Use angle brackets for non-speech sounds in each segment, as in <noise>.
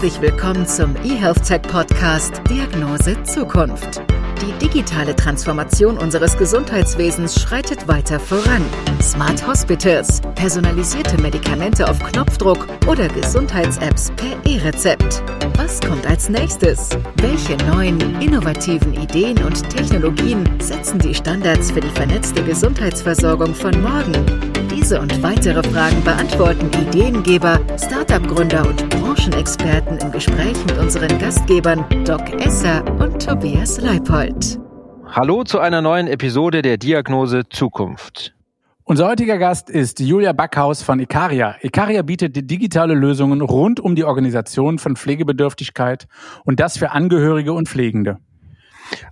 Herzlich willkommen zum eHealth Tech Podcast Diagnose Zukunft. Die digitale Transformation unseres Gesundheitswesens schreitet weiter voran. Smart Hospitals, personalisierte Medikamente auf Knopfdruck oder Gesundheits-Apps per E-Rezept. Was kommt als nächstes? Welche neuen, innovativen Ideen und Technologien setzen die Standards für die vernetzte Gesundheitsversorgung von morgen? Diese und weitere Fragen beantworten Ideengeber, Startup-Gründer und Branchenexperten im Gespräch mit unseren Gastgebern Doc Esser und Tobias Leipold. Hallo zu einer neuen Episode der Diagnose Zukunft. Unser heutiger Gast ist Julia Backhaus von Icaria. Icaria bietet digitale Lösungen rund um die Organisation von Pflegebedürftigkeit und das für Angehörige und Pflegende.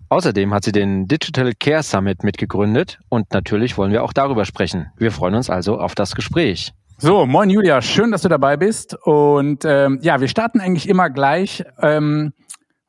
Außerdem hat sie den Digital Care Summit mitgegründet und natürlich wollen wir auch darüber sprechen. Wir freuen uns also auf das Gespräch. So, moin Julia, schön, dass du dabei bist. Und ähm, ja, wir starten eigentlich immer gleich. Ähm,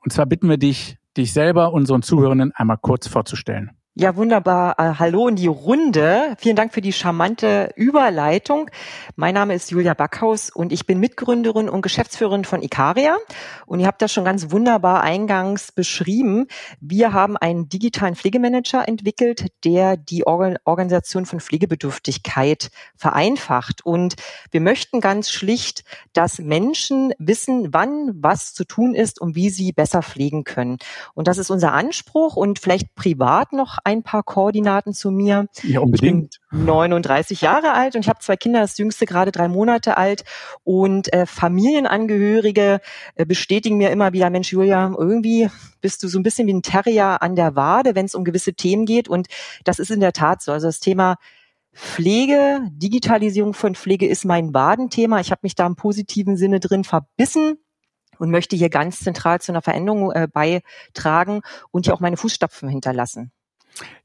und zwar bitten wir dich, dich selber unseren Zuhörenden einmal kurz vorzustellen. Ja, wunderbar. Äh, hallo in die Runde. Vielen Dank für die charmante Überleitung. Mein Name ist Julia Backhaus und ich bin Mitgründerin und Geschäftsführerin von Icaria. Und ihr habt das schon ganz wunderbar eingangs beschrieben. Wir haben einen digitalen Pflegemanager entwickelt, der die Organisation von Pflegebedürftigkeit vereinfacht. Und wir möchten ganz schlicht, dass Menschen wissen, wann was zu tun ist und wie sie besser pflegen können. Und das ist unser Anspruch und vielleicht privat noch ein paar Koordinaten zu mir. Ja, unbedingt. Ich bin 39 Jahre alt und ich habe zwei Kinder, das jüngste gerade drei Monate alt. Und äh, Familienangehörige äh, bestätigen mir immer wieder, Mensch, Julia, irgendwie bist du so ein bisschen wie ein Terrier an der Wade, wenn es um gewisse Themen geht. Und das ist in der Tat so. Also das Thema Pflege, Digitalisierung von Pflege ist mein Wadenthema. Ich habe mich da im positiven Sinne drin verbissen und möchte hier ganz zentral zu einer Veränderung äh, beitragen und hier auch meine Fußstapfen hinterlassen.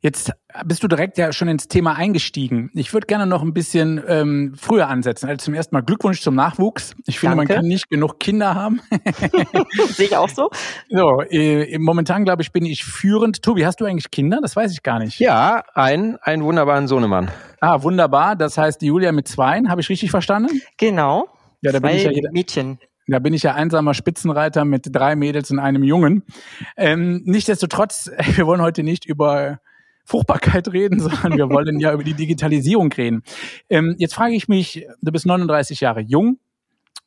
Jetzt bist du direkt ja schon ins Thema eingestiegen. Ich würde gerne noch ein bisschen ähm, früher ansetzen. Also zum ersten Mal Glückwunsch zum Nachwuchs. Ich finde, Danke. man kann nicht genug Kinder haben. <laughs> Sehe ich auch so. So, äh, momentan glaube ich bin ich führend. Tobi, hast du eigentlich Kinder? Das weiß ich gar nicht. Ja, ein einen wunderbaren Sohnemann. Ah, wunderbar. Das heißt, die Julia mit zweien, habe ich richtig verstanden? Genau. Ja, da Zwei bin ich ja jeder, Mädchen. Da bin ich ja einsamer Spitzenreiter mit drei Mädels und einem Jungen. Ähm, Nichtsdestotrotz, <laughs> wir wollen heute nicht über Fruchtbarkeit reden, <laughs> sondern wir wollen ja über die Digitalisierung reden. Ähm, jetzt frage ich mich, du bist 39 Jahre jung.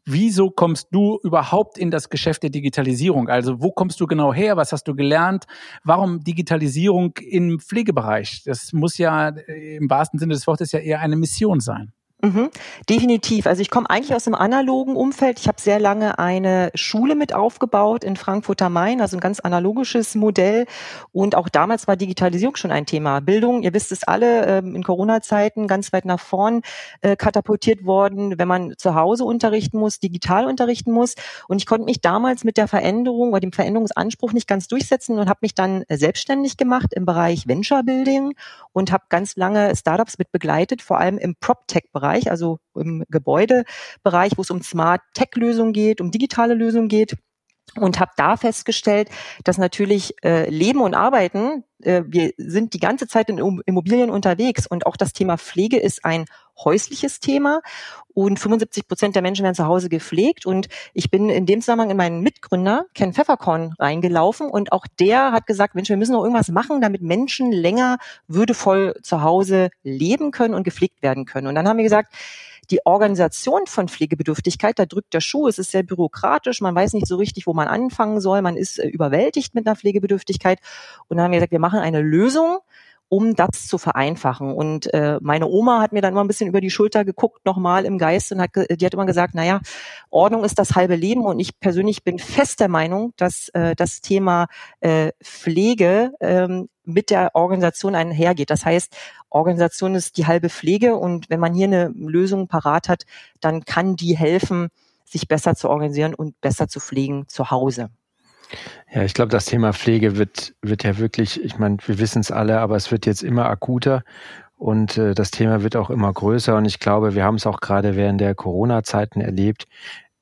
Wieso kommst du überhaupt in das Geschäft der Digitalisierung? Also wo kommst du genau her? Was hast du gelernt? Warum Digitalisierung im Pflegebereich? Das muss ja äh, im wahrsten Sinne des Wortes ja eher eine Mission sein. Mhm, definitiv. Also ich komme eigentlich aus dem analogen Umfeld. Ich habe sehr lange eine Schule mit aufgebaut in Frankfurt am Main, also ein ganz analogisches Modell. Und auch damals war Digitalisierung schon ein Thema. Bildung, ihr wisst es alle, ähm, in Corona-Zeiten ganz weit nach vorn äh, katapultiert worden, wenn man zu Hause unterrichten muss, digital unterrichten muss. Und ich konnte mich damals mit der Veränderung oder dem Veränderungsanspruch nicht ganz durchsetzen und habe mich dann selbstständig gemacht im Bereich Venture Building und habe ganz lange Startups mit begleitet, vor allem im PropTech-Bereich. Bereich, also im Gebäudebereich, wo es um Smart Tech-Lösungen geht, um digitale Lösungen geht. Und habe da festgestellt, dass natürlich äh, Leben und Arbeiten, äh, wir sind die ganze Zeit in Immobilien unterwegs. Und auch das Thema Pflege ist ein häusliches Thema. Und 75 Prozent der Menschen werden zu Hause gepflegt. Und ich bin in dem Zusammenhang in meinen Mitgründer Ken Pfefferkorn reingelaufen. Und auch der hat gesagt, Mensch, wir müssen noch irgendwas machen, damit Menschen länger würdevoll zu Hause leben können und gepflegt werden können. Und dann haben wir gesagt, die Organisation von Pflegebedürftigkeit, da drückt der Schuh, es ist sehr bürokratisch, man weiß nicht so richtig, wo man anfangen soll, man ist äh, überwältigt mit einer Pflegebedürftigkeit. Und dann haben wir gesagt, wir machen eine Lösung, um das zu vereinfachen. Und äh, meine Oma hat mir dann immer ein bisschen über die Schulter geguckt, nochmal im Geist, und hat, die hat immer gesagt, naja, Ordnung ist das halbe Leben. Und ich persönlich bin fest der Meinung, dass äh, das Thema äh, Pflege ähm, mit der Organisation einhergeht. Das heißt, Organisation ist die halbe Pflege und wenn man hier eine Lösung parat hat, dann kann die helfen, sich besser zu organisieren und besser zu pflegen zu Hause. Ja, ich glaube, das Thema Pflege wird, wird ja wirklich, ich meine, wir wissen es alle, aber es wird jetzt immer akuter und äh, das Thema wird auch immer größer. Und ich glaube, wir haben es auch gerade während der Corona-Zeiten erlebt,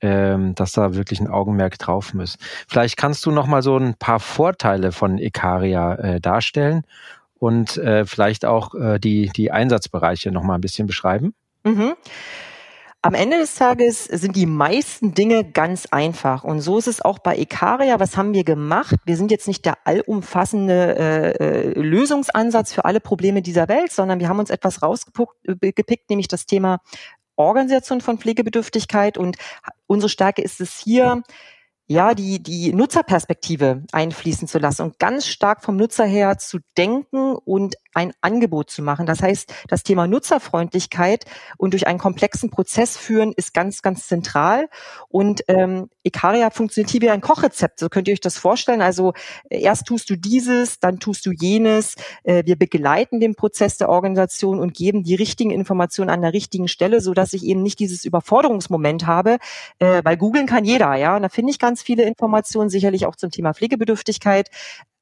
ähm, dass da wirklich ein Augenmerk drauf muss. Vielleicht kannst du noch mal so ein paar Vorteile von Ikaria äh, darstellen und äh, vielleicht auch äh, die, die Einsatzbereiche noch mal ein bisschen beschreiben. Mhm. Am Ende des Tages sind die meisten Dinge ganz einfach. Und so ist es auch bei Ikaria. Was haben wir gemacht? Wir sind jetzt nicht der allumfassende äh, äh Lösungsansatz für alle Probleme dieser Welt, sondern wir haben uns etwas rausgepickt, nämlich das Thema Organisation von Pflegebedürftigkeit. Und unsere Stärke ist es hier, ja, die, die Nutzerperspektive einfließen zu lassen und ganz stark vom Nutzer her zu denken und ein Angebot zu machen. Das heißt, das Thema Nutzerfreundlichkeit und durch einen komplexen Prozess führen ist ganz, ganz zentral. Und ähm, Ikaria funktioniert hier wie ein Kochrezept. So könnt ihr euch das vorstellen. Also äh, erst tust du dieses, dann tust du jenes. Äh, wir begleiten den Prozess der Organisation und geben die richtigen Informationen an der richtigen Stelle, so dass ich eben nicht dieses Überforderungsmoment habe, äh, weil googeln kann jeder, ja. Und da finde ich ganz viele Informationen, sicherlich auch zum Thema Pflegebedürftigkeit.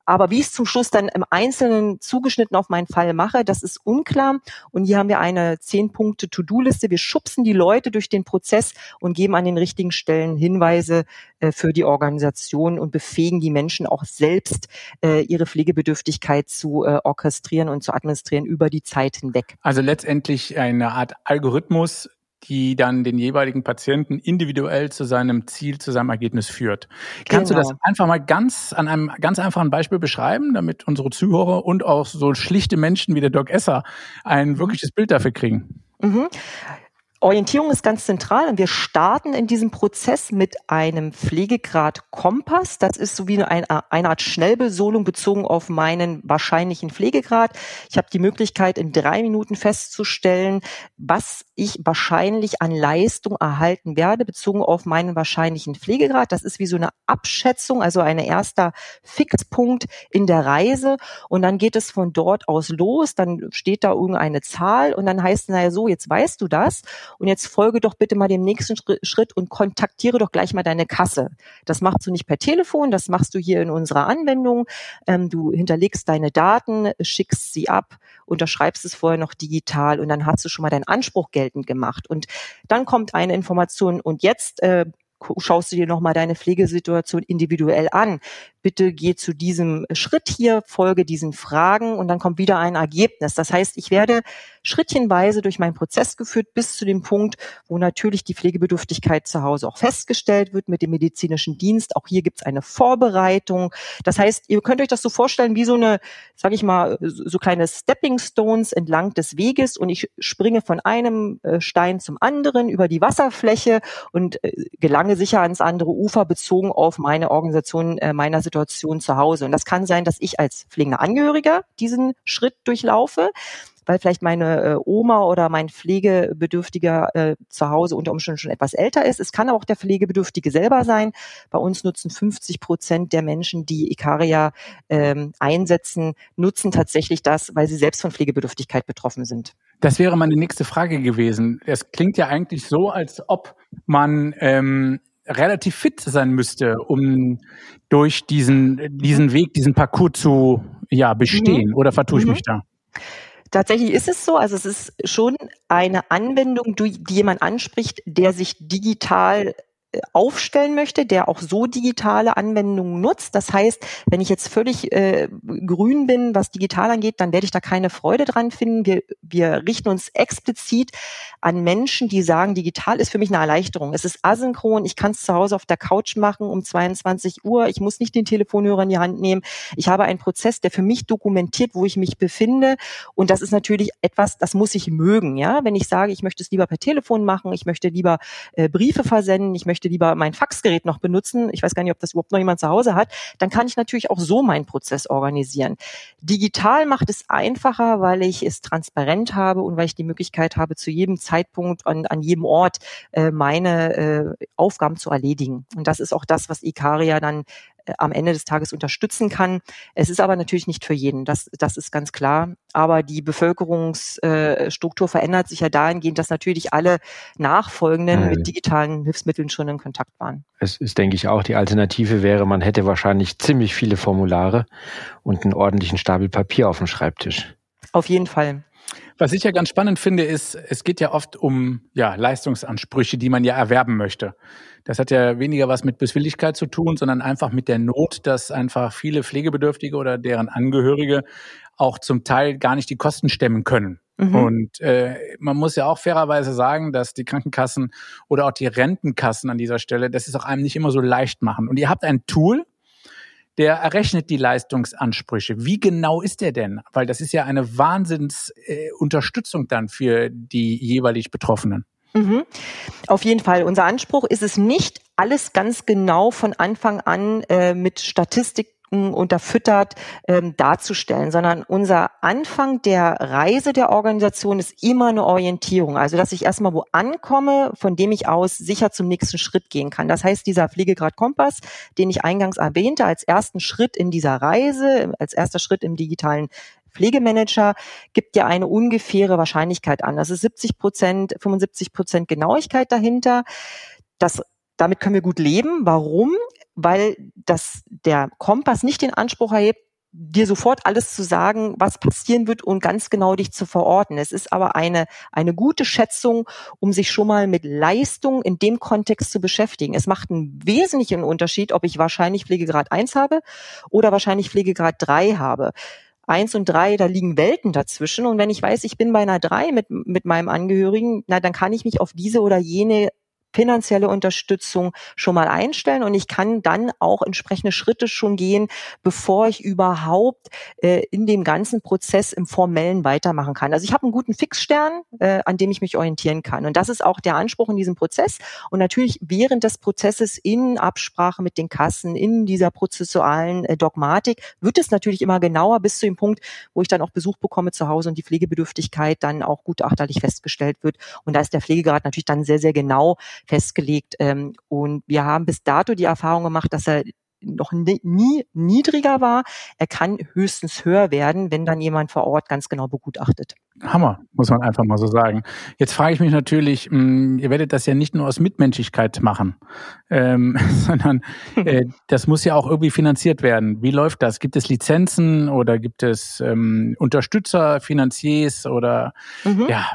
Aber wie ich es zum Schluss dann im Einzelnen zugeschnitten auf meinen Fall mache, das ist unklar. Und hier haben wir eine zehn Punkte To-Do-Liste. Wir schubsen die Leute durch den Prozess und geben an den richtigen Stellen Hinweise äh, für die Organisation und befähigen die Menschen auch selbst, äh, ihre Pflegebedürftigkeit zu äh, orchestrieren und zu administrieren über die Zeit hinweg. Also letztendlich eine Art Algorithmus, die dann den jeweiligen Patienten individuell zu seinem Ziel, zu seinem Ergebnis führt. Kannst genau. du das genau. einfach mal ganz an einem ganz einfachen Beispiel beschreiben, damit unsere Zuhörer und auch so schlichte Menschen wie der Doc Esser ein mhm. wirkliches Bild dafür kriegen? Mhm. Orientierung ist ganz zentral und wir starten in diesem Prozess mit einem Pflegegrad Kompass. Das ist so wie eine, eine Art Schnellbesolung bezogen auf meinen wahrscheinlichen Pflegegrad. Ich habe die Möglichkeit, in drei Minuten festzustellen, was ich wahrscheinlich an Leistung erhalten werde, bezogen auf meinen wahrscheinlichen Pflegegrad. Das ist wie so eine Abschätzung, also ein erster Fixpunkt in der Reise. Und dann geht es von dort aus los. Dann steht da irgendeine Zahl und dann heißt es, naja, so, jetzt weißt du das. Und jetzt folge doch bitte mal dem nächsten Schritt und kontaktiere doch gleich mal deine Kasse. Das machst du nicht per Telefon, das machst du hier in unserer Anwendung. Ähm, du hinterlegst deine Daten, schickst sie ab, unterschreibst es vorher noch digital und dann hast du schon mal deinen Anspruch geltend gemacht. Und dann kommt eine Information und jetzt äh, schaust du dir nochmal deine Pflegesituation individuell an bitte geh zu diesem Schritt hier, folge diesen Fragen und dann kommt wieder ein Ergebnis. Das heißt, ich werde schrittchenweise durch meinen Prozess geführt bis zu dem Punkt, wo natürlich die Pflegebedürftigkeit zu Hause auch festgestellt wird mit dem medizinischen Dienst. Auch hier gibt es eine Vorbereitung. Das heißt, ihr könnt euch das so vorstellen wie so eine, sage ich mal, so kleine Stepping Stones entlang des Weges und ich springe von einem äh, Stein zum anderen über die Wasserfläche und äh, gelange sicher ans andere Ufer bezogen auf meine Organisation äh, meiner Situation zu Hause. Und das kann sein, dass ich als pflegender Angehöriger diesen Schritt durchlaufe weil vielleicht meine äh, Oma oder mein Pflegebedürftiger äh, zu Hause unter Umständen schon etwas älter ist. Es kann auch der Pflegebedürftige selber sein. Bei uns nutzen 50 Prozent der Menschen, die Ikaria ähm, einsetzen, nutzen tatsächlich das, weil sie selbst von Pflegebedürftigkeit betroffen sind. Das wäre meine nächste Frage gewesen. Es klingt ja eigentlich so, als ob man ähm, relativ fit sein müsste, um durch diesen, diesen Weg, diesen Parcours zu ja, bestehen. Mhm. Oder vertue ich mhm. mich da? Tatsächlich ist es so. Also es ist schon eine Anwendung, die jemand anspricht, der sich digital aufstellen möchte, der auch so digitale Anwendungen nutzt. Das heißt, wenn ich jetzt völlig äh, grün bin, was digital angeht, dann werde ich da keine Freude dran finden. Wir, wir richten uns explizit an Menschen, die sagen, digital ist für mich eine Erleichterung. Es ist asynchron, ich kann es zu Hause auf der Couch machen um 22 Uhr, ich muss nicht den Telefonhörer in die Hand nehmen. Ich habe einen Prozess, der für mich dokumentiert, wo ich mich befinde. Und das ist natürlich etwas, das muss ich mögen. Ja, Wenn ich sage, ich möchte es lieber per Telefon machen, ich möchte lieber äh, Briefe versenden, ich möchte möchte lieber mein Faxgerät noch benutzen, ich weiß gar nicht, ob das überhaupt noch jemand zu Hause hat, dann kann ich natürlich auch so meinen Prozess organisieren. Digital macht es einfacher, weil ich es transparent habe und weil ich die Möglichkeit habe, zu jedem Zeitpunkt und an jedem Ort äh, meine äh, Aufgaben zu erledigen. Und das ist auch das, was Ikaria dann am Ende des Tages unterstützen kann. Es ist aber natürlich nicht für jeden, das, das ist ganz klar. Aber die Bevölkerungsstruktur verändert sich ja dahingehend, dass natürlich alle Nachfolgenden mit digitalen Hilfsmitteln schon in Kontakt waren. Es ist, denke ich, auch die Alternative wäre, man hätte wahrscheinlich ziemlich viele Formulare und einen ordentlichen Stapel Papier auf dem Schreibtisch. Auf jeden Fall. Was ich ja ganz spannend finde, ist, es geht ja oft um ja, Leistungsansprüche, die man ja erwerben möchte. Das hat ja weniger was mit Böswilligkeit zu tun, sondern einfach mit der Not, dass einfach viele Pflegebedürftige oder deren Angehörige auch zum Teil gar nicht die Kosten stemmen können. Mhm. Und äh, man muss ja auch fairerweise sagen, dass die Krankenkassen oder auch die Rentenkassen an dieser Stelle, das ist auch einem nicht immer so leicht machen. Und ihr habt ein Tool, der errechnet die Leistungsansprüche. Wie genau ist der denn? Weil das ist ja eine Wahnsinnsunterstützung äh, dann für die jeweilig Betroffenen. Mhm. Auf jeden Fall. Unser Anspruch ist es nicht, alles ganz genau von Anfang an äh, mit Statistik unterfüttert ähm, darzustellen, sondern unser Anfang der Reise der Organisation ist immer eine Orientierung. Also dass ich erstmal wo ankomme, von dem ich aus sicher zum nächsten Schritt gehen kann. Das heißt, dieser Pflegegrad Kompass, den ich eingangs erwähnte, als ersten Schritt in dieser Reise, als erster Schritt im digitalen Pflegemanager gibt ja eine ungefähre Wahrscheinlichkeit an. Das ist 70 Prozent, 75 Prozent Genauigkeit dahinter. Das, damit können wir gut leben. Warum? Weil das, der Kompass nicht den Anspruch erhebt, dir sofort alles zu sagen, was passieren wird und ganz genau dich zu verorten. Es ist aber eine, eine gute Schätzung, um sich schon mal mit Leistung in dem Kontext zu beschäftigen. Es macht einen wesentlichen Unterschied, ob ich wahrscheinlich Pflegegrad 1 habe oder wahrscheinlich Pflegegrad 3 habe eins und drei, da liegen Welten dazwischen. Und wenn ich weiß, ich bin bei einer drei mit, mit meinem Angehörigen, na, dann kann ich mich auf diese oder jene finanzielle Unterstützung schon mal einstellen und ich kann dann auch entsprechende Schritte schon gehen, bevor ich überhaupt äh, in dem ganzen Prozess im Formellen weitermachen kann. Also ich habe einen guten Fixstern, äh, an dem ich mich orientieren kann. Und das ist auch der Anspruch in diesem Prozess. Und natürlich während des Prozesses in Absprache mit den Kassen, in dieser prozessualen äh, Dogmatik, wird es natürlich immer genauer bis zu dem Punkt, wo ich dann auch Besuch bekomme zu Hause und die Pflegebedürftigkeit dann auch gutachterlich festgestellt wird. Und da ist der Pflegegrad natürlich dann sehr, sehr genau festgelegt. Ähm, und wir haben bis dato die Erfahrung gemacht, dass er noch nie niedriger war. Er kann höchstens höher werden, wenn dann jemand vor Ort ganz genau begutachtet. Hammer, muss man einfach mal so sagen. Jetzt frage ich mich natürlich, mh, hm, ihr werdet das ja nicht nur aus Mitmenschlichkeit machen, ähm, <laughs> sondern äh, <laughs> das muss ja auch irgendwie finanziert werden. Wie läuft das? Gibt es Lizenzen oder gibt es ähm, Unterstützer, Finanziers oder mhm. ja,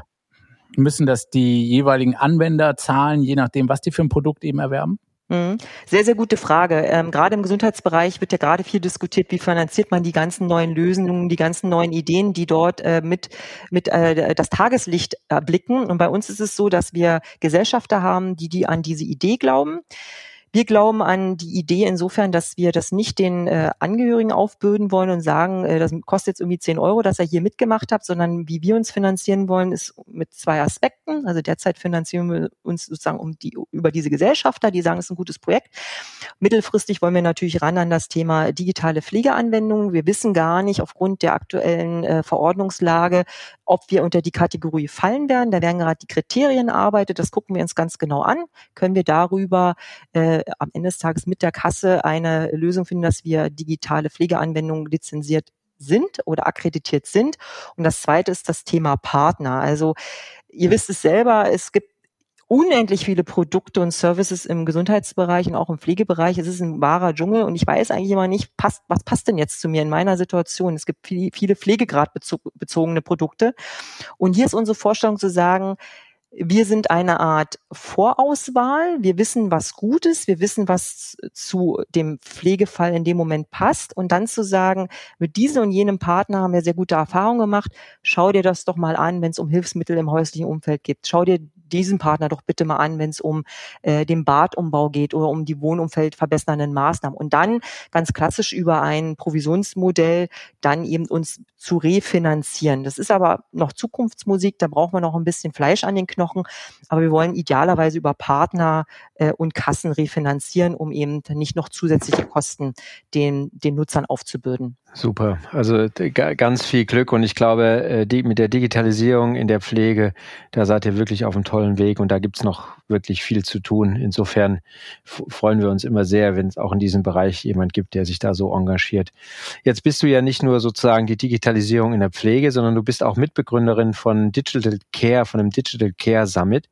müssen das die jeweiligen Anwender zahlen, je nachdem, was die für ein Produkt eben erwerben? Mhm. Sehr, sehr gute Frage. Ähm, gerade im Gesundheitsbereich wird ja gerade viel diskutiert, wie finanziert man die ganzen neuen Lösungen, die ganzen neuen Ideen, die dort äh, mit, mit äh, das Tageslicht erblicken. Und bei uns ist es so, dass wir Gesellschafter haben, die, die an diese Idee glauben wir glauben an die Idee insofern, dass wir das nicht den äh, Angehörigen aufbürden wollen und sagen, äh, das kostet jetzt irgendwie 10 Euro, dass er hier mitgemacht hat, sondern wie wir uns finanzieren wollen, ist mit zwei Aspekten. Also derzeit finanzieren wir uns sozusagen um die, über diese Gesellschafter, die sagen, es ist ein gutes Projekt. Mittelfristig wollen wir natürlich ran an das Thema digitale Pflegeanwendungen. Wir wissen gar nicht aufgrund der aktuellen äh, Verordnungslage, ob wir unter die Kategorie fallen werden. Da werden gerade die Kriterien erarbeitet. Das gucken wir uns ganz genau an. Können wir darüber äh, am Ende des Tages mit der Kasse eine Lösung finden, dass wir digitale Pflegeanwendungen lizenziert sind oder akkreditiert sind. Und das zweite ist das Thema Partner. Also ihr wisst es selber, es gibt unendlich viele Produkte und Services im Gesundheitsbereich und auch im Pflegebereich. Es ist ein wahrer Dschungel und ich weiß eigentlich immer nicht, passt, was passt denn jetzt zu mir in meiner Situation? Es gibt viele, viele pflegegradbezogene Produkte. Und hier ist unsere Vorstellung zu sagen, wir sind eine Art Vorauswahl. Wir wissen, was gut ist. Wir wissen, was zu dem Pflegefall in dem Moment passt. Und dann zu sagen, mit diesem und jenem Partner haben wir sehr gute Erfahrungen gemacht. Schau dir das doch mal an, wenn es um Hilfsmittel im häuslichen Umfeld geht. Schau dir diesen Partner doch bitte mal an, wenn es um äh, den Badumbau geht oder um die Wohnumfeld verbessernden Maßnahmen. Und dann ganz klassisch über ein Provisionsmodell dann eben uns zu refinanzieren. Das ist aber noch Zukunftsmusik, da braucht man noch ein bisschen Fleisch an den Knochen. Aber wir wollen idealerweise über Partner äh, und Kassen refinanzieren, um eben nicht noch zusätzliche Kosten den, den Nutzern aufzubürden. Super. Also ganz viel Glück und ich glaube, äh, die, mit der Digitalisierung in der Pflege, da seid ihr wirklich auf einem tollen Weg und da gibt's noch wirklich viel zu tun. Insofern freuen wir uns immer sehr, wenn es auch in diesem Bereich jemand gibt, der sich da so engagiert. Jetzt bist du ja nicht nur sozusagen die Digitalisierung in der Pflege, sondern du bist auch Mitbegründerin von Digital Care, von dem Digital Care Summit.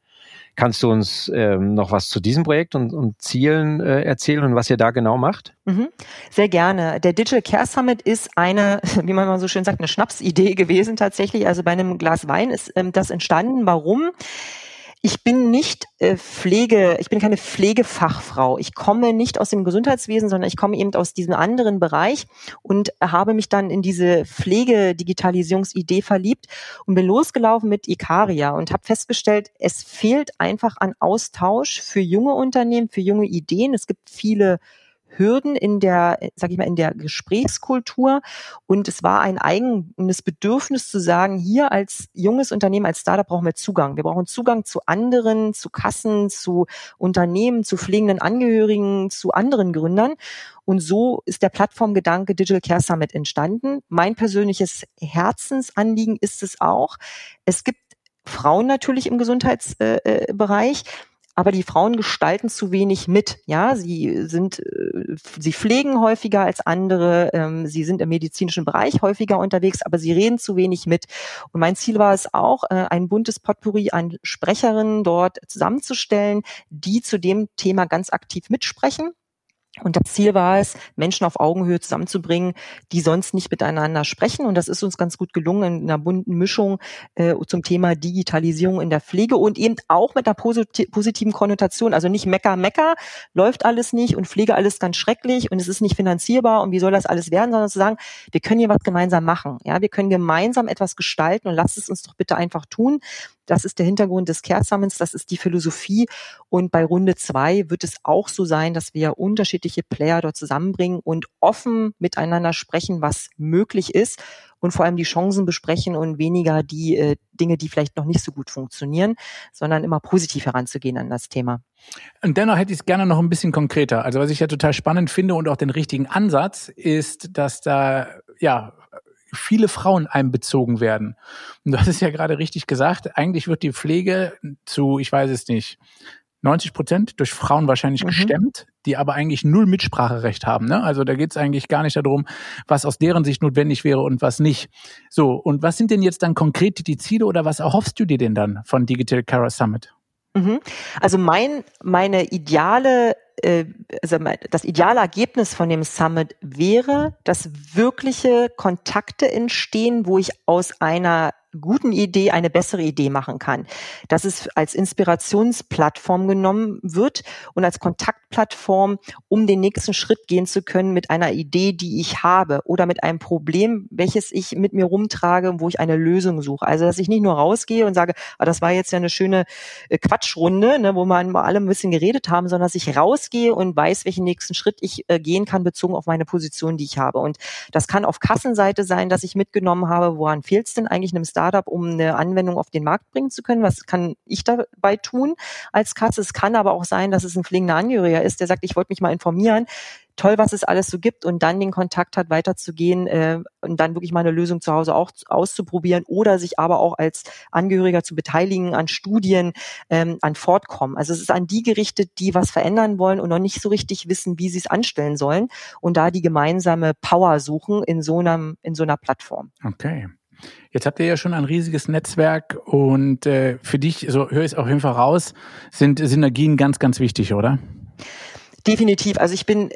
Kannst du uns ähm, noch was zu diesem Projekt und, und Zielen äh, erzählen und was ihr da genau macht? Mhm. Sehr gerne. Der Digital Care Summit ist eine, wie man mal so schön sagt, eine Schnapsidee gewesen tatsächlich. Also bei einem Glas Wein ist ähm, das entstanden. Warum? Ich bin nicht äh, Pflege, ich bin keine Pflegefachfrau. Ich komme nicht aus dem Gesundheitswesen, sondern ich komme eben aus diesem anderen Bereich und habe mich dann in diese Pflegedigitalisierungsidee verliebt und bin losgelaufen mit Ikaria und habe festgestellt, es fehlt einfach an Austausch für junge Unternehmen, für junge Ideen. Es gibt viele Hürden in der, sag ich mal, in der Gesprächskultur. Und es war ein eigenes Bedürfnis zu sagen, hier als junges Unternehmen, als Startup brauchen wir Zugang. Wir brauchen Zugang zu anderen, zu Kassen, zu Unternehmen, zu pflegenden Angehörigen, zu anderen Gründern. Und so ist der Plattformgedanke Digital Care Summit entstanden. Mein persönliches Herzensanliegen ist es auch. Es gibt Frauen natürlich im Gesundheitsbereich. Äh, aber die Frauen gestalten zu wenig mit. Ja, sie sind, äh, sie pflegen häufiger als andere, ähm, sie sind im medizinischen Bereich häufiger unterwegs, aber sie reden zu wenig mit. Und mein Ziel war es auch, äh, ein buntes Potpourri an Sprecherinnen dort zusammenzustellen, die zu dem Thema ganz aktiv mitsprechen und das Ziel war es, Menschen auf Augenhöhe zusammenzubringen, die sonst nicht miteinander sprechen. Und das ist uns ganz gut gelungen in einer bunten Mischung äh, zum Thema Digitalisierung in der Pflege und eben auch mit einer posit positiven Konnotation. Also nicht Mecker, Mecker, läuft alles nicht und Pflege alles ganz schrecklich und es ist nicht finanzierbar und wie soll das alles werden, sondern zu sagen, wir können hier was gemeinsam machen. Ja, wir können gemeinsam etwas gestalten und lasst es uns doch bitte einfach tun. Das ist der Hintergrund des Care Summits, das ist die Philosophie. Und bei Runde zwei wird es auch so sein, dass wir unterschiedliche Player dort zusammenbringen und offen miteinander sprechen, was möglich ist und vor allem die Chancen besprechen und weniger die äh, Dinge, die vielleicht noch nicht so gut funktionieren, sondern immer positiv heranzugehen an das Thema. Und dennoch hätte ich es gerne noch ein bisschen konkreter. Also was ich ja total spannend finde und auch den richtigen Ansatz ist, dass da ja viele Frauen einbezogen werden. Und das ist ja gerade richtig gesagt. Eigentlich wird die Pflege zu, ich weiß es nicht, 90 Prozent durch Frauen wahrscheinlich mhm. gestemmt, die aber eigentlich null Mitspracherecht haben. Ne? Also da geht es eigentlich gar nicht darum, was aus deren Sicht notwendig wäre und was nicht. So, und was sind denn jetzt dann konkret die Ziele oder was erhoffst du dir denn dann von Digital Cara Summit? Mhm. Also mein, meine ideale äh, also das ideale Ergebnis von dem Summit wäre, dass wirkliche Kontakte entstehen, wo ich aus einer guten Idee eine bessere Idee machen kann. Dass es als Inspirationsplattform genommen wird und als Kontaktplattform, um den nächsten Schritt gehen zu können mit einer Idee, die ich habe oder mit einem Problem, welches ich mit mir rumtrage, wo ich eine Lösung suche. Also dass ich nicht nur rausgehe und sage, ah, das war jetzt ja eine schöne äh, Quatschrunde, ne, wo man alle ein bisschen geredet haben, sondern dass ich rausgehe und weiß, welchen nächsten Schritt ich äh, gehen kann, bezogen auf meine Position, die ich habe. Und das kann auf Kassenseite sein, dass ich mitgenommen habe, woran fehlt es denn eigentlich einem Start Startup, um eine Anwendung auf den Markt bringen zu können. Was kann ich dabei tun als Katze? Es kann aber auch sein, dass es ein pflegender Angehöriger ist, der sagt, ich wollte mich mal informieren toll, was es alles so gibt und dann den Kontakt hat, weiterzugehen äh, und dann wirklich mal eine Lösung zu Hause auch auszuprobieren oder sich aber auch als Angehöriger zu beteiligen an Studien, ähm, an Fortkommen. Also es ist an die gerichtet, die was verändern wollen und noch nicht so richtig wissen, wie sie es anstellen sollen und da die gemeinsame Power suchen in so einem in so einer Plattform. Okay. Jetzt habt ihr ja schon ein riesiges Netzwerk und äh, für dich, so höre ich es auf jeden Fall raus, sind Synergien ganz, ganz wichtig, oder? Definitiv. Also ich bin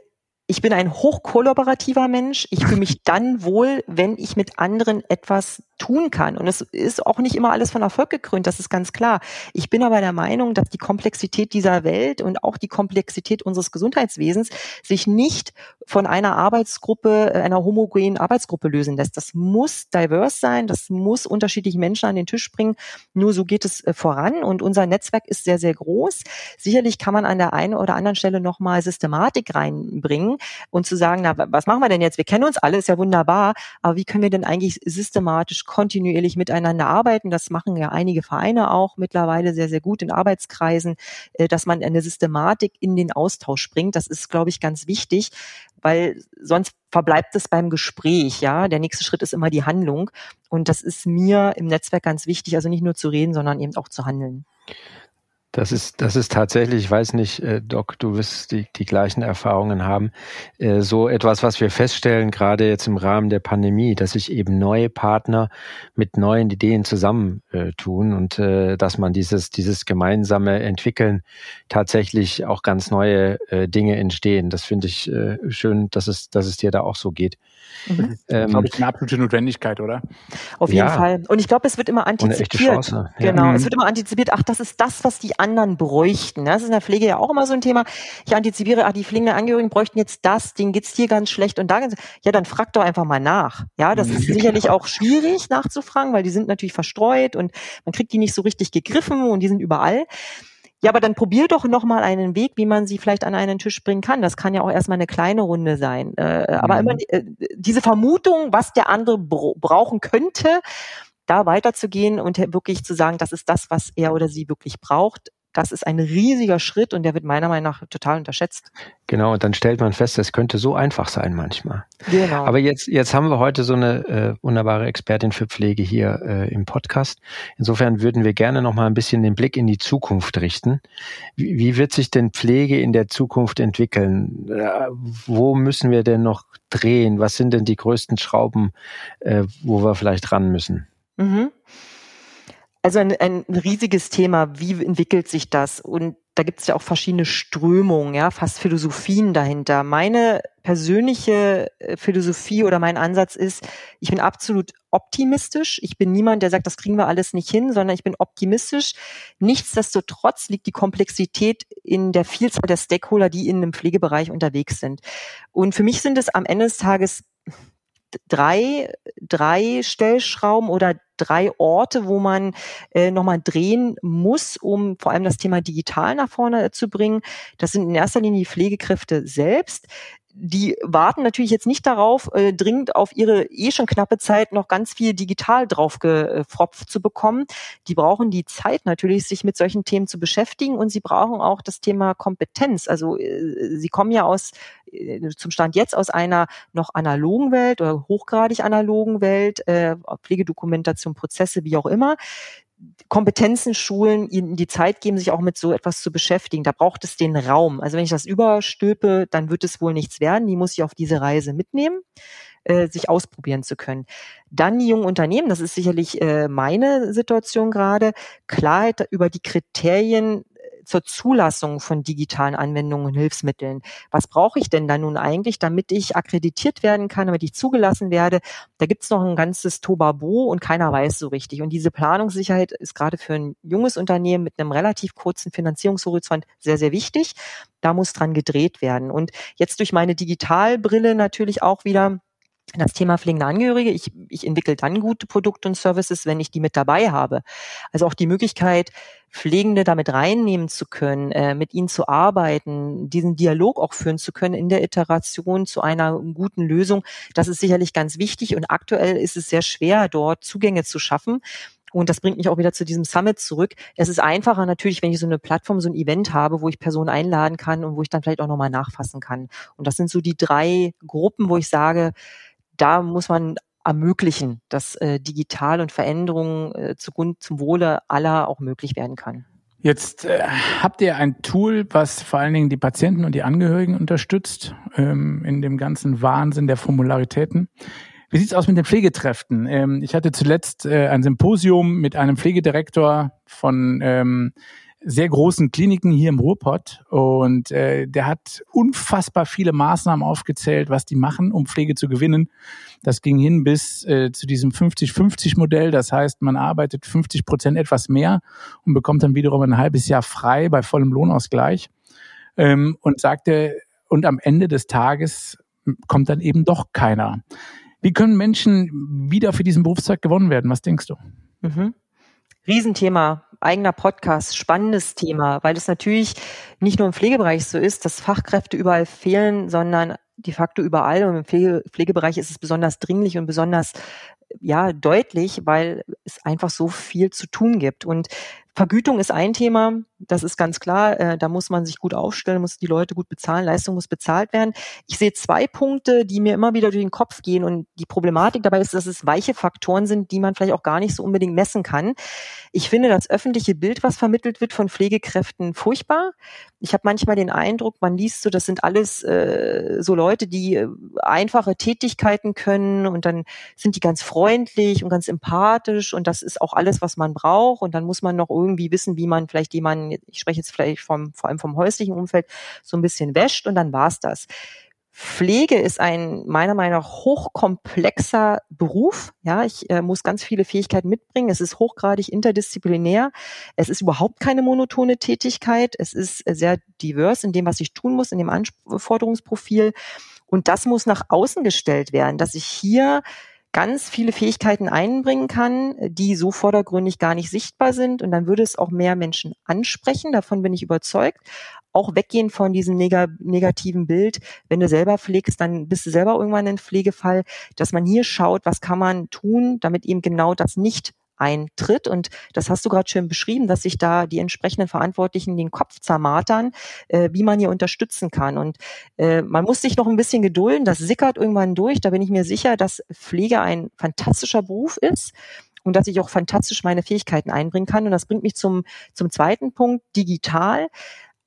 ich bin ein hochkollaborativer Mensch. Ich fühle mich <laughs> dann wohl, wenn ich mit anderen etwas tun kann. Und es ist auch nicht immer alles von Erfolg gekrönt, das ist ganz klar. Ich bin aber der Meinung, dass die Komplexität dieser Welt und auch die Komplexität unseres Gesundheitswesens sich nicht von einer Arbeitsgruppe, äh, einer homogenen Arbeitsgruppe lösen lässt. Das muss diverse sein, das muss unterschiedliche Menschen an den Tisch bringen. Nur so geht es äh, voran und unser Netzwerk ist sehr, sehr groß. Sicherlich kann man an der einen oder anderen Stelle nochmal Systematik reinbringen und zu sagen, na, was machen wir denn jetzt? Wir kennen uns alle, ist ja wunderbar, aber wie können wir denn eigentlich systematisch kontinuierlich miteinander arbeiten. Das machen ja einige Vereine auch mittlerweile sehr, sehr gut in Arbeitskreisen, äh, dass man eine Systematik in den Austausch bringt. Das ist, glaube ich, ganz wichtig, weil sonst verbleibt es beim Gespräch, ja. Der nächste Schritt ist immer die Handlung. Und das ist mir im Netzwerk ganz wichtig, also nicht nur zu reden, sondern eben auch zu handeln. Das ist, das ist tatsächlich, ich weiß nicht, äh, Doc, du wirst die, die gleichen Erfahrungen haben, äh, so etwas, was wir feststellen, gerade jetzt im Rahmen der Pandemie, dass sich eben neue Partner mit neuen Ideen zusammentun äh, und äh, dass man dieses, dieses gemeinsame Entwickeln tatsächlich auch ganz neue äh, Dinge entstehen. Das finde ich äh, schön, dass es, dass es dir da auch so geht. Mhm. Ähm, glaube ich, eine absolute Notwendigkeit, oder? Auf jeden ja. Fall. Und ich glaube, es wird immer antizipiert. Ja. Genau, mhm. es wird immer antizipiert, ach, das ist das, was die anderen bräuchten. Das ist in der Pflege ja auch immer so ein Thema. Ich antizipiere, ach, die pflegenden Angehörigen bräuchten jetzt das, denen geht's hier ganz schlecht und da ganz, ja, dann frag doch einfach mal nach. Ja, das ist sicherlich auch schwierig nachzufragen, weil die sind natürlich verstreut und man kriegt die nicht so richtig gegriffen und die sind überall. Ja, aber dann probier doch nochmal einen Weg, wie man sie vielleicht an einen Tisch bringen kann. Das kann ja auch erstmal eine kleine Runde sein. Äh, aber mhm. immer äh, diese Vermutung, was der andere brauchen könnte, da weiterzugehen und wirklich zu sagen, das ist das, was er oder sie wirklich braucht, das ist ein riesiger Schritt und der wird meiner Meinung nach total unterschätzt. Genau, und dann stellt man fest, es könnte so einfach sein manchmal. Genau. Aber jetzt, jetzt haben wir heute so eine äh, wunderbare Expertin für Pflege hier äh, im Podcast. Insofern würden wir gerne noch mal ein bisschen den Blick in die Zukunft richten. Wie, wie wird sich denn Pflege in der Zukunft entwickeln? Äh, wo müssen wir denn noch drehen? Was sind denn die größten Schrauben, äh, wo wir vielleicht ran müssen? Mhm. Also ein, ein riesiges Thema, wie entwickelt sich das? Und da gibt es ja auch verschiedene Strömungen, ja, fast Philosophien dahinter. Meine persönliche äh, Philosophie oder mein Ansatz ist, ich bin absolut optimistisch. Ich bin niemand, der sagt, das kriegen wir alles nicht hin, sondern ich bin optimistisch. Nichtsdestotrotz liegt die Komplexität in der Vielzahl der Stakeholder, die in einem Pflegebereich unterwegs sind. Und für mich sind es am Ende des Tages drei, drei Stellschrauben oder drei Orte, wo man äh, nochmal drehen muss, um vor allem das Thema digital nach vorne zu bringen. Das sind in erster Linie die Pflegekräfte selbst die warten natürlich jetzt nicht darauf, äh, dringend auf ihre eh schon knappe Zeit noch ganz viel digital draufgefropft zu bekommen. Die brauchen die Zeit natürlich, sich mit solchen Themen zu beschäftigen und sie brauchen auch das Thema Kompetenz. Also äh, sie kommen ja aus äh, zum Stand jetzt aus einer noch analogen Welt oder hochgradig analogen Welt, äh, Pflegedokumentation, Prozesse, wie auch immer. Kompetenzen schulen, ihnen die Zeit geben, sich auch mit so etwas zu beschäftigen. Da braucht es den Raum. Also wenn ich das überstülpe, dann wird es wohl nichts werden. Die muss ich auf diese Reise mitnehmen, äh, sich ausprobieren zu können. Dann die jungen Unternehmen, das ist sicherlich äh, meine Situation gerade, Klarheit über die Kriterien zur Zulassung von digitalen Anwendungen und Hilfsmitteln. Was brauche ich denn da nun eigentlich, damit ich akkreditiert werden kann, damit ich zugelassen werde? Da gibt es noch ein ganzes Tobabo und keiner weiß so richtig. Und diese Planungssicherheit ist gerade für ein junges Unternehmen mit einem relativ kurzen Finanzierungshorizont sehr, sehr wichtig. Da muss dran gedreht werden. Und jetzt durch meine Digitalbrille natürlich auch wieder das Thema pflegende Angehörige. Ich, ich entwickle dann gute Produkte und Services, wenn ich die mit dabei habe. Also auch die Möglichkeit, Pflegende damit reinnehmen zu können, äh, mit ihnen zu arbeiten, diesen Dialog auch führen zu können in der Iteration zu einer guten Lösung. Das ist sicherlich ganz wichtig und aktuell ist es sehr schwer, dort Zugänge zu schaffen. Und das bringt mich auch wieder zu diesem Summit zurück. Es ist einfacher natürlich, wenn ich so eine Plattform, so ein Event habe, wo ich Personen einladen kann und wo ich dann vielleicht auch nochmal nachfassen kann. Und das sind so die drei Gruppen, wo ich sage, da muss man ermöglichen, dass äh, digital und Veränderungen äh, zugrund zum Wohle aller auch möglich werden kann. Jetzt äh, habt ihr ein Tool, was vor allen Dingen die Patienten und die Angehörigen unterstützt ähm, in dem ganzen Wahnsinn der Formularitäten. Wie sieht's aus mit den Pflegeträften? Ähm, ich hatte zuletzt äh, ein Symposium mit einem Pflegedirektor von ähm, sehr großen Kliniken hier im Ruhrpott und äh, der hat unfassbar viele Maßnahmen aufgezählt, was die machen, um Pflege zu gewinnen. Das ging hin bis äh, zu diesem 50-50-Modell. Das heißt, man arbeitet 50 Prozent etwas mehr und bekommt dann wiederum ein halbes Jahr frei bei vollem Lohnausgleich. Ähm, und sagte, und am Ende des Tages kommt dann eben doch keiner. Wie können Menschen wieder für diesen Berufszweig gewonnen werden? Was denkst du? Mhm. Riesenthema, eigener Podcast, spannendes Thema, weil es natürlich nicht nur im Pflegebereich so ist, dass Fachkräfte überall fehlen, sondern de facto überall. Und im Pflege, Pflegebereich ist es besonders dringlich und besonders ja deutlich, weil es einfach so viel zu tun gibt. Und Vergütung ist ein Thema, das ist ganz klar. Äh, da muss man sich gut aufstellen, muss die Leute gut bezahlen, Leistung muss bezahlt werden. Ich sehe zwei Punkte, die mir immer wieder durch den Kopf gehen und die Problematik dabei ist, dass es weiche Faktoren sind, die man vielleicht auch gar nicht so unbedingt messen kann. Ich finde das öffentliche Bild, was vermittelt wird von Pflegekräften, furchtbar. Ich habe manchmal den Eindruck, man liest so, das sind alles äh, so Leute, die äh, einfache Tätigkeiten können und dann sind die ganz freundlich und ganz empathisch und das ist auch alles, was man braucht und dann muss man noch irgendwie irgendwie wissen, wie man vielleicht jemanden, ich spreche jetzt vielleicht vom, vor allem vom häuslichen Umfeld, so ein bisschen wäscht und dann war's das. Pflege ist ein meiner Meinung nach hochkomplexer Beruf. Ja, ich äh, muss ganz viele Fähigkeiten mitbringen. Es ist hochgradig interdisziplinär. Es ist überhaupt keine monotone Tätigkeit. Es ist sehr divers in dem, was ich tun muss, in dem Anforderungsprofil. Und das muss nach außen gestellt werden, dass ich hier ganz viele Fähigkeiten einbringen kann, die so vordergründig gar nicht sichtbar sind. Und dann würde es auch mehr Menschen ansprechen. Davon bin ich überzeugt auch weggehen von diesem neg negativen Bild. Wenn du selber pflegst, dann bist du selber irgendwann ein Pflegefall, dass man hier schaut, was kann man tun, damit eben genau das nicht eintritt. Und das hast du gerade schön beschrieben, dass sich da die entsprechenden Verantwortlichen den Kopf zermatern, äh, wie man hier unterstützen kann. Und äh, man muss sich noch ein bisschen gedulden. Das sickert irgendwann durch. Da bin ich mir sicher, dass Pflege ein fantastischer Beruf ist und dass ich auch fantastisch meine Fähigkeiten einbringen kann. Und das bringt mich zum, zum zweiten Punkt, digital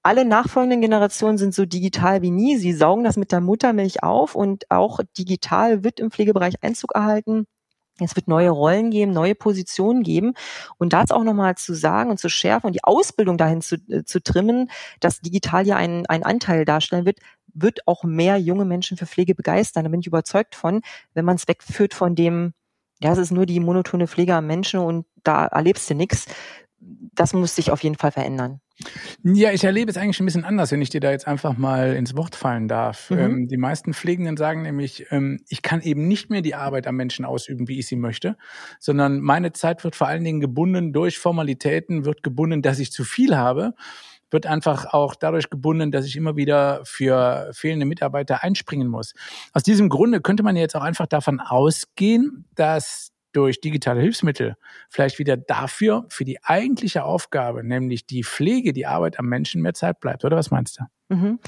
alle nachfolgenden Generationen sind so digital wie nie. Sie saugen das mit der Muttermilch auf und auch digital wird im Pflegebereich Einzug erhalten. Es wird neue Rollen geben, neue Positionen geben. Und das auch nochmal zu sagen und zu schärfen und die Ausbildung dahin zu, äh, zu trimmen, dass digital ja einen, einen Anteil darstellen wird, wird auch mehr junge Menschen für Pflege begeistern. Da bin ich überzeugt von, wenn man es wegführt von dem, ja, es ist nur die monotone Pflege am Menschen und da erlebst du nichts. Das muss sich auf jeden Fall verändern. Ja, ich erlebe es eigentlich ein bisschen anders, wenn ich dir da jetzt einfach mal ins Wort fallen darf. Mhm. Ähm, die meisten Pflegenden sagen nämlich, ähm, ich kann eben nicht mehr die Arbeit am Menschen ausüben, wie ich sie möchte, sondern meine Zeit wird vor allen Dingen gebunden durch Formalitäten, wird gebunden, dass ich zu viel habe wird einfach auch dadurch gebunden, dass ich immer wieder für fehlende Mitarbeiter einspringen muss. Aus diesem Grunde könnte man jetzt auch einfach davon ausgehen, dass durch digitale Hilfsmittel vielleicht wieder dafür, für die eigentliche Aufgabe, nämlich die Pflege, die Arbeit am Menschen, mehr Zeit bleibt. Oder was meinst du? Mhm.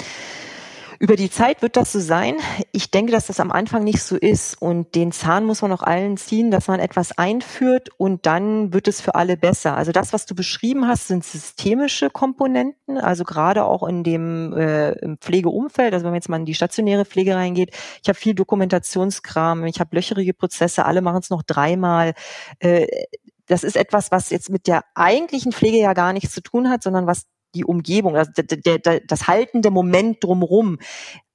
Über die Zeit wird das so sein. Ich denke, dass das am Anfang nicht so ist. Und den Zahn muss man auch allen ziehen, dass man etwas einführt und dann wird es für alle besser. Also das, was du beschrieben hast, sind systemische Komponenten. Also gerade auch in dem äh, im Pflegeumfeld. Also wenn man jetzt mal in die stationäre Pflege reingeht. Ich habe viel Dokumentationskram. Ich habe löcherige Prozesse. Alle machen es noch dreimal. Äh, das ist etwas, was jetzt mit der eigentlichen Pflege ja gar nichts zu tun hat, sondern was die Umgebung, also der, der, das haltende Moment drumherum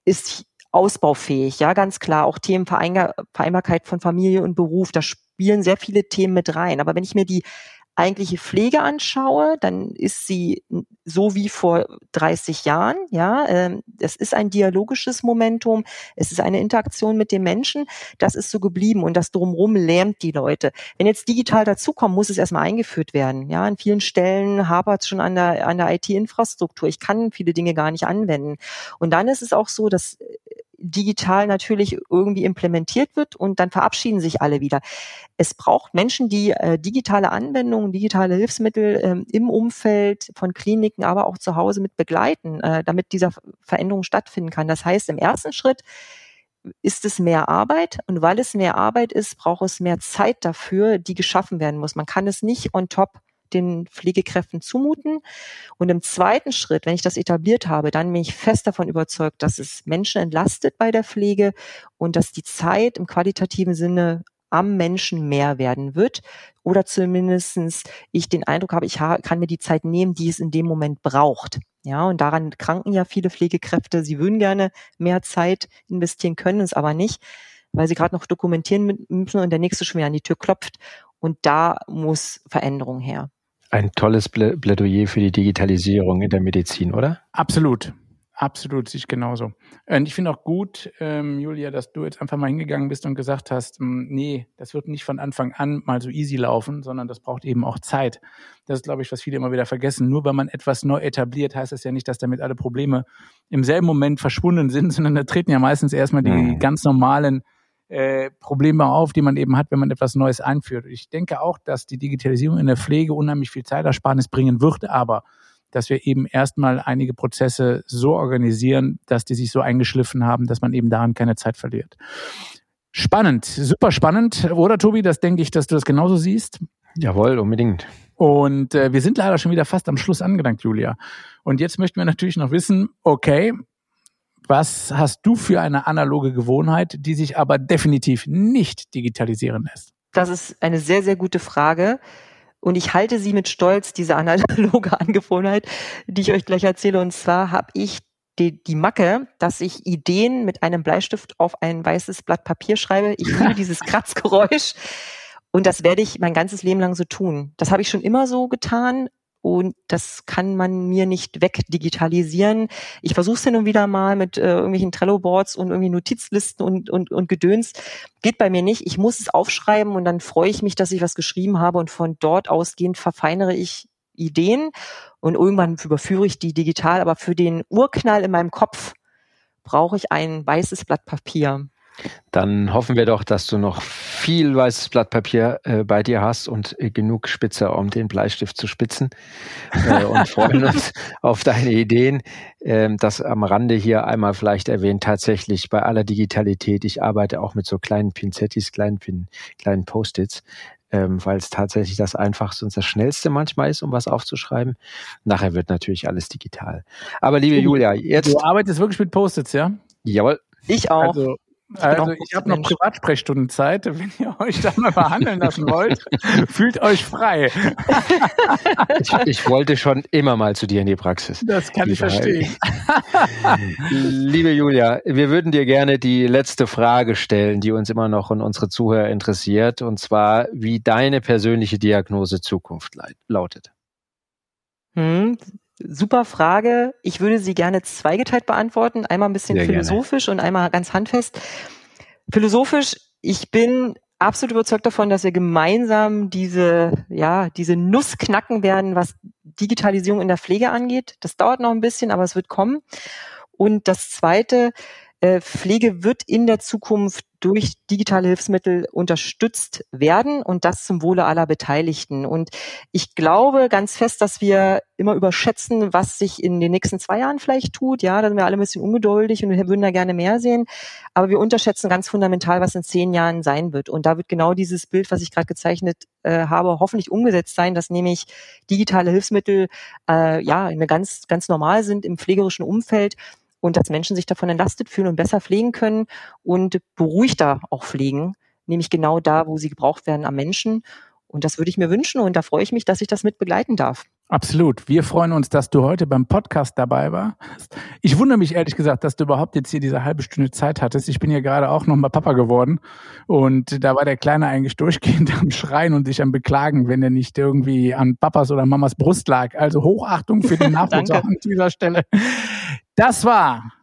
ist ausbaufähig, ja, ganz klar. Auch Themen Vereinbarkeit von Familie und Beruf, da spielen sehr viele Themen mit rein. Aber wenn ich mir die eigentliche Pflege anschaue, dann ist sie so wie vor 30 Jahren. Ja, ähm, es ist ein dialogisches Momentum, es ist eine Interaktion mit dem Menschen. Das ist so geblieben und das drumherum lähmt die Leute. Wenn jetzt digital dazukommt, muss es erstmal eingeführt werden. Ja, an vielen Stellen hapert es schon an der an der IT-Infrastruktur. Ich kann viele Dinge gar nicht anwenden. Und dann ist es auch so, dass digital natürlich irgendwie implementiert wird und dann verabschieden sich alle wieder. Es braucht Menschen, die äh, digitale Anwendungen, digitale Hilfsmittel ähm, im Umfeld von Kliniken, aber auch zu Hause mit begleiten, äh, damit dieser Veränderung stattfinden kann. Das heißt, im ersten Schritt ist es mehr Arbeit und weil es mehr Arbeit ist, braucht es mehr Zeit dafür, die geschaffen werden muss. Man kann es nicht on top den Pflegekräften zumuten. Und im zweiten Schritt, wenn ich das etabliert habe, dann bin ich fest davon überzeugt, dass es Menschen entlastet bei der Pflege und dass die Zeit im qualitativen Sinne am Menschen mehr werden wird oder zumindestens ich den Eindruck habe, ich kann mir die Zeit nehmen, die es in dem Moment braucht. Ja, und daran kranken ja viele Pflegekräfte. Sie würden gerne mehr Zeit investieren, können es aber nicht, weil sie gerade noch dokumentieren müssen und der nächste schon wieder an die Tür klopft. Und da muss Veränderung her. Ein tolles Plädoyer für die Digitalisierung in der Medizin, oder? Absolut. Absolut, sich genauso. Und ich finde auch gut, ähm, Julia, dass du jetzt einfach mal hingegangen bist und gesagt hast, mh, hm, nee, das wird nicht von Anfang an mal so easy laufen, sondern das braucht eben auch Zeit. Das ist, glaube ich, was viele immer wieder vergessen. Nur weil man etwas neu etabliert, heißt das ja nicht, dass damit alle Probleme im selben Moment verschwunden sind, <laughs> sondern da treten ja meistens erstmal die mhm. ganz normalen äh, Probleme auf, die man eben hat, wenn man etwas Neues einführt. Ich denke auch, dass die Digitalisierung in der Pflege unheimlich viel Zeitersparnis bringen wird, aber dass wir eben erstmal einige Prozesse so organisieren, dass die sich so eingeschliffen haben, dass man eben daran keine Zeit verliert. Spannend, super spannend, oder Tobi? Das denke ich, dass du das genauso siehst. Jawohl, unbedingt. Und äh, wir sind leider schon wieder fast am Schluss angelangt, Julia. Und jetzt möchten wir natürlich noch wissen, okay, was hast du für eine analoge Gewohnheit, die sich aber definitiv nicht digitalisieren lässt? Das ist eine sehr, sehr gute Frage. Und ich halte sie mit Stolz, diese analoge <laughs> Angewohnheit, die ich euch gleich erzähle. Und zwar habe ich die, die Macke, dass ich Ideen mit einem Bleistift auf ein weißes Blatt Papier schreibe. Ich liebe <laughs> dieses Kratzgeräusch. Und das werde ich mein ganzes Leben lang so tun. Das habe ich schon immer so getan. Und das kann man mir nicht wegdigitalisieren. Ich versuche es hin und wieder mal mit äh, irgendwelchen Trello-Boards und irgendwie Notizlisten und, und, und Gedöns. Geht bei mir nicht. Ich muss es aufschreiben und dann freue ich mich, dass ich was geschrieben habe und von dort ausgehend verfeinere ich Ideen und irgendwann überführe ich die digital. Aber für den Urknall in meinem Kopf brauche ich ein weißes Blatt Papier. Dann hoffen wir doch, dass du noch viel weißes Blatt Papier äh, bei dir hast und äh, genug Spitze, um den Bleistift zu spitzen. Äh, und freuen uns <laughs> auf deine Ideen. Ähm, das am Rande hier einmal vielleicht erwähnt, tatsächlich bei aller Digitalität. Ich arbeite auch mit so kleinen Pinzettis, kleinen, Pin, kleinen Post-its. Ähm, weil es tatsächlich das einfachste und das schnellste manchmal ist, um was aufzuschreiben. Nachher wird natürlich alles digital. Aber liebe Julia, jetzt. Du arbeitest wirklich mit Post-its, ja? Jawohl. Ich auch. Also also ich habe noch Privatsprechstundenzeit. Wenn ihr <laughs> euch da mal behandeln lassen wollt, <laughs> fühlt euch frei. ich, ich, wollte schon immer mal zu dir in die Praxis. Das kann ich verstehen. <laughs> Liebe Julia, wir würden dir gerne die letzte Frage stellen, die uns immer noch und unsere Zuhörer interessiert, und zwar, wie deine persönliche Diagnose Zukunft lautet. Hm, Super Frage. Ich würde sie gerne zweigeteilt beantworten. Einmal ein bisschen Sehr philosophisch gerne. und einmal ganz handfest. Philosophisch, ich bin absolut überzeugt davon, dass wir gemeinsam diese, ja, diese Nuss knacken werden, was Digitalisierung in der Pflege angeht. Das dauert noch ein bisschen, aber es wird kommen. Und das zweite, Pflege wird in der Zukunft durch digitale Hilfsmittel unterstützt werden und das zum Wohle aller Beteiligten. Und ich glaube ganz fest, dass wir immer überschätzen, was sich in den nächsten zwei Jahren vielleicht tut. Ja, da sind wir alle ein bisschen ungeduldig und wir würden da gerne mehr sehen. Aber wir unterschätzen ganz fundamental, was in zehn Jahren sein wird. Und da wird genau dieses Bild, was ich gerade gezeichnet äh, habe, hoffentlich umgesetzt sein, dass nämlich digitale Hilfsmittel äh, ja eine ganz ganz normal sind im pflegerischen Umfeld und dass Menschen sich davon entlastet fühlen und besser pflegen können und beruhigter auch pflegen, nämlich genau da, wo sie gebraucht werden am Menschen. Und das würde ich mir wünschen und da freue ich mich, dass ich das mit begleiten darf. Absolut. Wir freuen uns, dass du heute beim Podcast dabei warst. Ich wundere mich ehrlich gesagt, dass du überhaupt jetzt hier diese halbe Stunde Zeit hattest. Ich bin ja gerade auch nochmal Papa geworden und da war der Kleine eigentlich durchgehend <laughs> am Schreien und sich am Beklagen, wenn er nicht irgendwie an Papas oder Mamas Brust lag. Also Hochachtung für den <laughs> Nachwuchs an dieser Stelle. Das war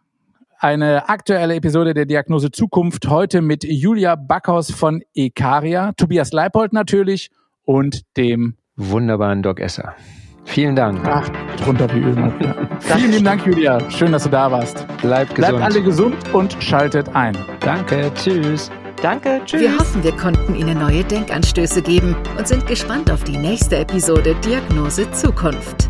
eine aktuelle Episode der Diagnose Zukunft. Heute mit Julia Backhaus von Ekaria, Tobias Leipold natürlich und dem wunderbaren Doc Esser. Vielen Dank. Ach, drunter wie. Ja. <laughs> Vielen lieben Dank, Julia. Schön, dass du da warst. Bleibt gesund. Bleibt alle gesund und schaltet ein. Danke. Tschüss. Danke. Tschüss. Wir hoffen, wir konnten Ihnen neue Denkanstöße geben und sind gespannt auf die nächste Episode Diagnose Zukunft.